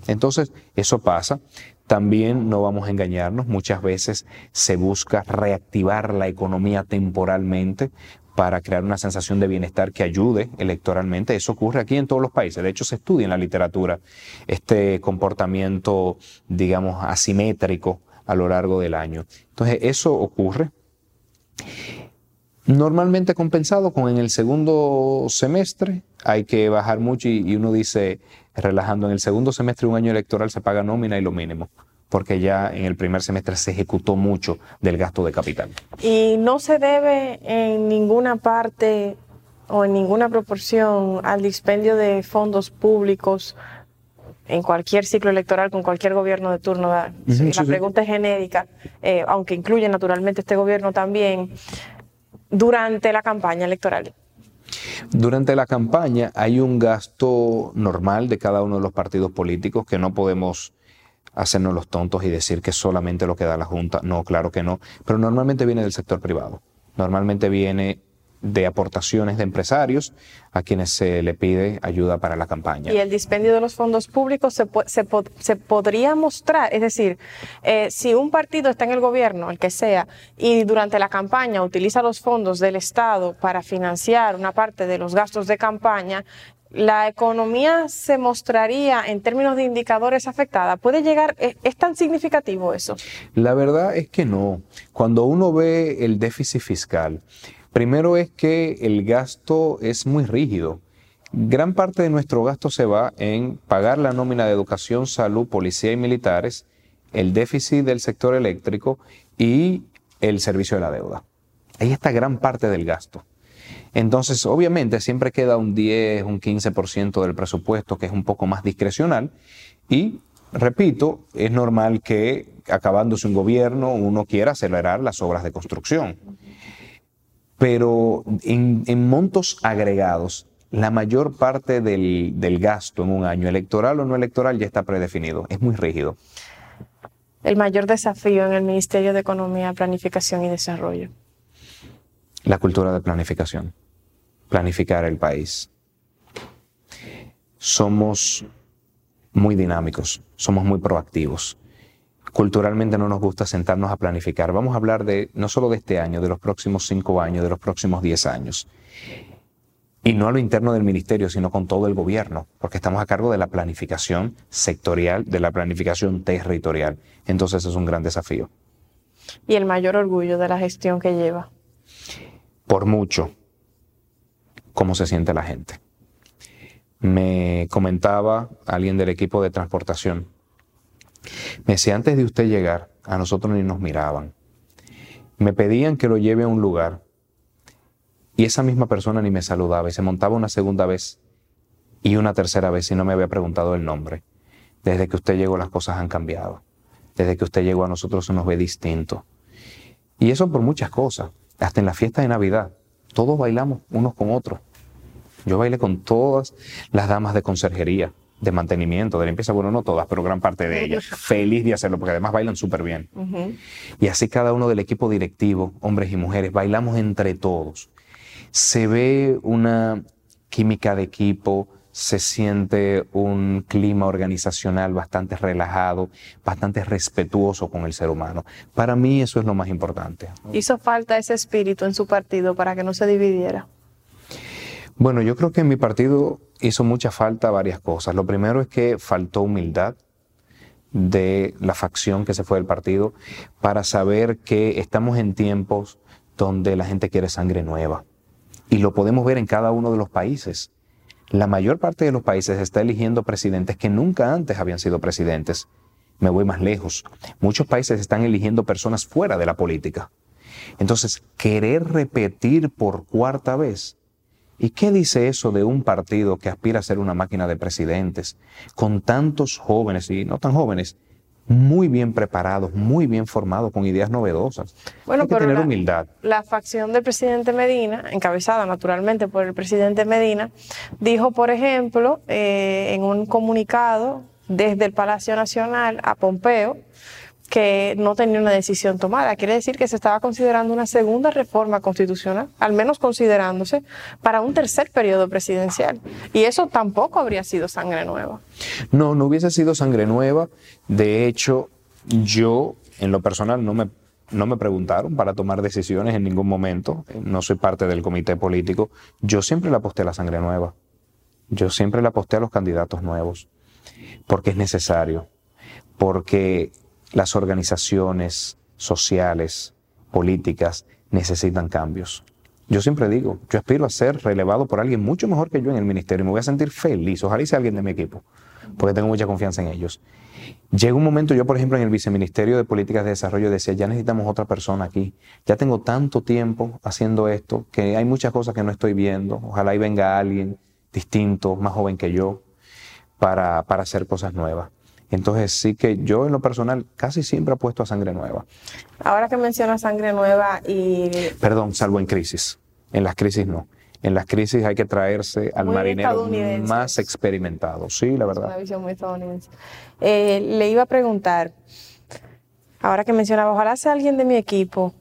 Entonces, eso pasa. También no vamos a engañarnos, muchas veces se busca reactivar la economía temporalmente para crear una sensación de bienestar que ayude electoralmente. Eso ocurre aquí en todos los países. De hecho, se estudia en la literatura este comportamiento, digamos, asimétrico a lo largo del año. Entonces, eso ocurre. Normalmente compensado con en el segundo semestre hay que bajar mucho y, uno dice, relajando, en el segundo semestre de un año electoral se paga nómina y lo mínimo porque ya en el primer semestre se ejecutó mucho del gasto de capital. Y no se debe en ninguna parte o en ninguna proporción al dispendio de fondos públicos en cualquier ciclo electoral con cualquier gobierno de turno. la pregunta es genérica, eh, aunque incluye naturalmente este gobierno también durante la campaña electoral? Durante la campaña hay un gasto normal de cada uno de los partidos políticos que no podemos hacernos los tontos y decir que solamente lo que da la Junta. No, claro que no. Pero normalmente viene del sector privado. Normalmente viene de aportaciones de empresarios a quienes se le pide ayuda para la campaña. Y el dispendio de los fondos públicos se, se, podría mostrar, es decir, eh, si un partido está en el gobierno, el que sea, y durante la campaña utiliza los fondos del Estado para financiar una parte de los gastos de campaña, la economía se mostraría en términos de indicadores afectada. ¿Puede llegar, es tan significativo eso? La verdad es que no. Cuando uno ve el déficit fiscal, Primero es que el gasto es muy rígido. Gran parte de nuestro gasto se va en pagar la nómina de educación, salud, policía y militares, el déficit del sector eléctrico y el servicio de la deuda. Ahí está gran parte del gasto. Entonces, obviamente, siempre queda un 10, un 15% del presupuesto que es un poco más discrecional y, repito, es normal que acabándose un gobierno uno quiera acelerar las obras de construcción pero en, montos agregados, la mayor parte del, del, gasto en un año electoral o no electoral ya está predefinido, es muy rígido. El mayor desafío en el Ministerio de Economía, Planificación y Desarrollo. La cultura de planificación, planificar el país. Somos muy dinámicos, somos muy proactivos culturalmente no nos gusta sentarnos a planificar. Vamos a hablar de no solo de este año, de los próximos cinco años, de los próximos diez años. Y no a lo interno del ministerio, sino con todo el gobierno, porque estamos a cargo de la planificación sectorial, de la planificación territorial. Entonces es un gran desafío. ¿Y el mayor orgullo de la gestión que lleva? Por mucho, cómo se siente la gente. Me comentaba alguien del equipo de transportación me decía, antes de usted llegar a nosotros ni nos miraban. Me pedían que lo lleve a un lugar y esa misma persona ni me saludaba y se montaba una segunda vez y una tercera vez y no me había preguntado el nombre. Desde que usted llegó las cosas han cambiado. Desde que usted llegó a nosotros se nos ve distinto. Y eso por muchas cosas. Hasta en la fiesta de Navidad. Todos bailamos unos con otros. Yo bailé con todas las damas de conserjería, de mantenimiento, de limpieza. Bueno, no todas, pero gran parte de ellas. Feliz de hacerlo, porque además bailan súper bien. Y así cada uno del equipo directivo, hombres y mujeres, bailamos entre todos. Se ve una química de equipo, se siente un clima organizacional bastante relajado, bastante respetuoso con el ser humano. Para mí eso es lo más importante. ¿Hizo falta ese espíritu en su partido para que no se dividiera? Bueno, yo creo que en mi partido hizo mucha falta varias cosas. Lo primero es que faltó humildad de la facción que se fue del partido para saber que estamos en tiempos donde la gente quiere sangre nueva. Y lo podemos ver en cada uno de los países la mayor parte de los países está eligiendo presidentes que nunca antes habían sido presidentes. Me voy más lejos. Muchos países están eligiendo personas fuera de la política. Entonces, querer repetir por cuarta vez. ¿Y qué dice eso de un partido que aspira a ser una máquina de presidentes, con tantos jóvenes y no tan jóvenes, muy bien preparados, muy bien formados, con ideas novedosas. Bueno, Hay que tener humildad. La facción del presidente Medina, encabezada naturalmente por el presidente Medina, dijo, por ejemplo, eh, en un comunicado desde el Palacio Nacional a Pompeo, que no tenía una decisión tomada. Quiere decir que se estaba considerando una segunda reforma constitucional, al menos considerándose, para un tercer periodo presidencial. Y eso tampoco habría sido sangre nueva. No, no hubiese sido sangre nueva. De hecho, yo, en lo personal, no me, no me preguntaron para tomar decisiones en ningún momento. No soy parte del comité político. Yo siempre le aposté a la sangre nueva. Yo siempre le aposté a los candidatos nuevos. Porque es necesario. Porque las organizaciones sociales, políticas, necesitan cambios. Yo siempre digo, yo aspiro a ser relevado por alguien mucho mejor que yo en el ministerio y me voy a sentir feliz. Ojalá sea alguien de mi equipo, porque tengo mucha confianza en ellos. Llega un momento, yo por ejemplo en el Viceministerio de Políticas de Desarrollo decía, ya necesitamos otra persona aquí. Ya tengo tanto tiempo haciendo esto que hay muchas cosas que no estoy viendo. Ojalá y venga alguien distinto, más joven que yo, para, para hacer cosas nuevas. Entonces sí que yo en lo personal casi siempre apuesto a sangre nueva. Ahora que mencionas sangre nueva y... Perdón, salvo en crisis. En las crisis no. En las crisis hay que traerse al marinero más experimentado. Sí, la verdad. Es una visión muy estadounidense. Eh, le iba a preguntar, ahora que mencionaba, ojalá sea alguien de mi equipo,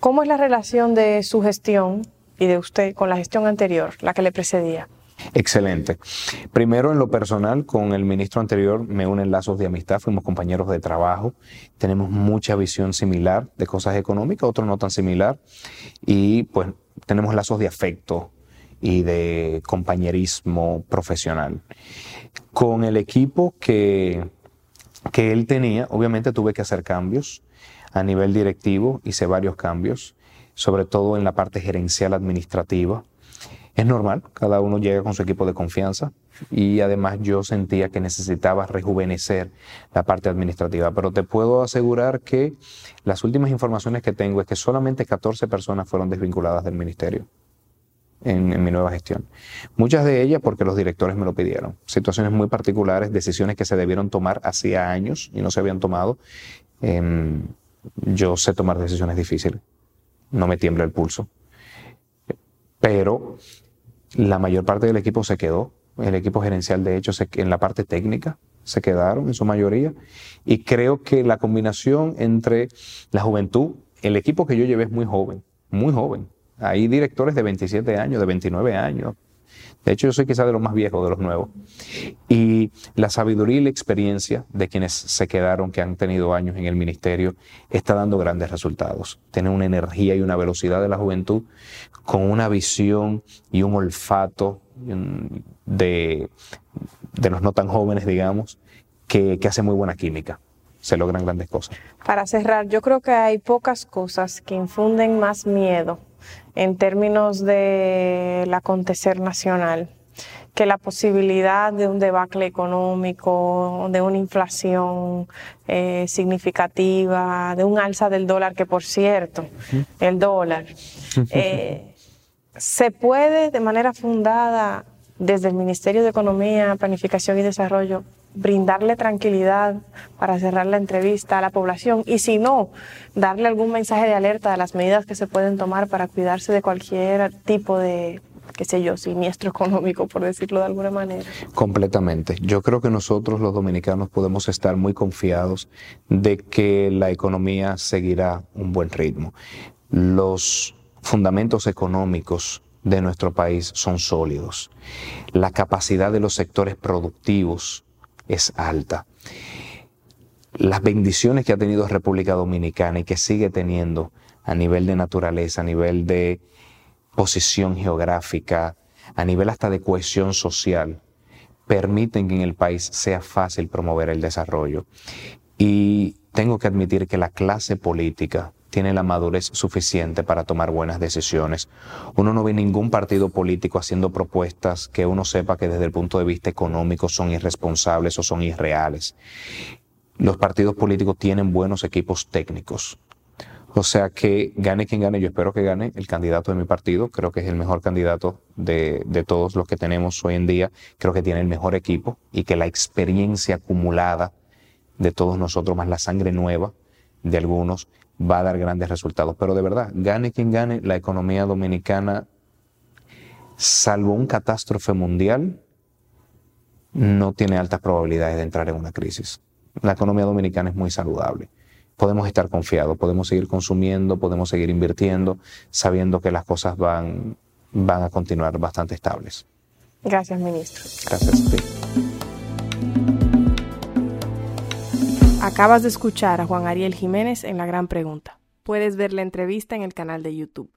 ¿cómo es la relación de su gestión y de usted con la gestión anterior, la que le precedía? Excelente. Primero, en lo personal, con el ministro anterior me unen lazos de amistad, fuimos compañeros de trabajo, tenemos mucha visión similar de cosas económicas, otro no tan similar, y pues tenemos lazos de afecto y de compañerismo profesional. Con el equipo que, que él tenía, obviamente tuve que hacer cambios a nivel directivo, hice varios cambios, sobre todo en la parte gerencial administrativa es normal, cada uno llega con su equipo de confianza y además yo sentía que necesitaba rejuvenecer la parte administrativa, pero te puedo asegurar que las últimas informaciones que tengo es que solamente 14 personas fueron desvinculadas del ministerio. En, mi nueva gestión. Muchas de ellas porque los directores me lo pidieron. Situaciones muy particulares, decisiones que se debieron tomar hacía años y no se habían tomado. Em, yo sé tomar decisiones difíciles. No me tiembla el pulso. Pero la mayor parte del equipo se quedó. El equipo gerencial, de hecho, en la parte técnica se quedaron en su mayoría. Y creo que la combinación entre la juventud, el equipo que yo llevé es muy joven, muy joven. Hay directores de 27 años, de 29 años, de hecho, yo soy quizá de los más viejos, de los nuevos. Y la sabiduría y la experiencia de quienes se quedaron, que han tenido años en el ministerio, está dando grandes resultados. Tienen una energía y una velocidad de la juventud con una visión y un olfato de, de los no tan jóvenes, digamos, que, que hace muy buena química se logran grandes cosas. Para cerrar, yo creo que hay pocas cosas que infunden más miedo en términos del acontecer nacional que la posibilidad de un debacle económico, de una inflación eh, significativa, de un alza del dólar, que por cierto, el dólar, eh, se puede de manera fundada desde el Ministerio de Economía, Planificación y Desarrollo brindarle tranquilidad para cerrar la entrevista a la población y si no, darle algún mensaje de alerta de las medidas que se pueden tomar para cuidarse de cualquier tipo de qué sé yo, siniestro económico, por decirlo de alguna manera. Completamente. Yo creo que nosotros los dominicanos podemos estar muy confiados de que la economía seguirá un buen ritmo. Los fundamentos económicos de nuestro país son sólidos. La capacidad de los sectores productivos es alta. Las bendiciones que ha tenido República Dominicana y que sigue teniendo a nivel de naturaleza, a nivel de posición geográfica, a nivel hasta de cohesión social, permiten que en el país sea fácil promover el desarrollo. Y tengo que admitir que la clase política tiene la madurez suficiente para tomar buenas decisiones. Uno no ve ningún partido político haciendo propuestas que uno sepa que desde el punto de vista económico son irresponsables o son irreales. Los partidos políticos tienen buenos equipos técnicos, o sea que gane quien gane, yo espero que gane el candidato de mi partido, creo que es el mejor candidato de, todos los que tenemos hoy en día, creo que tiene el mejor equipo y que la experiencia acumulada de todos nosotros, más la sangre nueva de algunos, va a dar grandes resultados. Pero de verdad, gane quien gane, la economía dominicana, salvo un catástrofe mundial, no tiene altas probabilidades de entrar en una crisis. La economía dominicana es muy saludable podemos estar confiados, podemos seguir consumiendo, podemos seguir invirtiendo, sabiendo que las cosas van, van a continuar bastante estables. Gracias, ministro. Gracias a ti. Acabas de escuchar a Juan Ariel Jiménez en La Gran Pregunta. Puedes ver la entrevista en el canal de YouTube.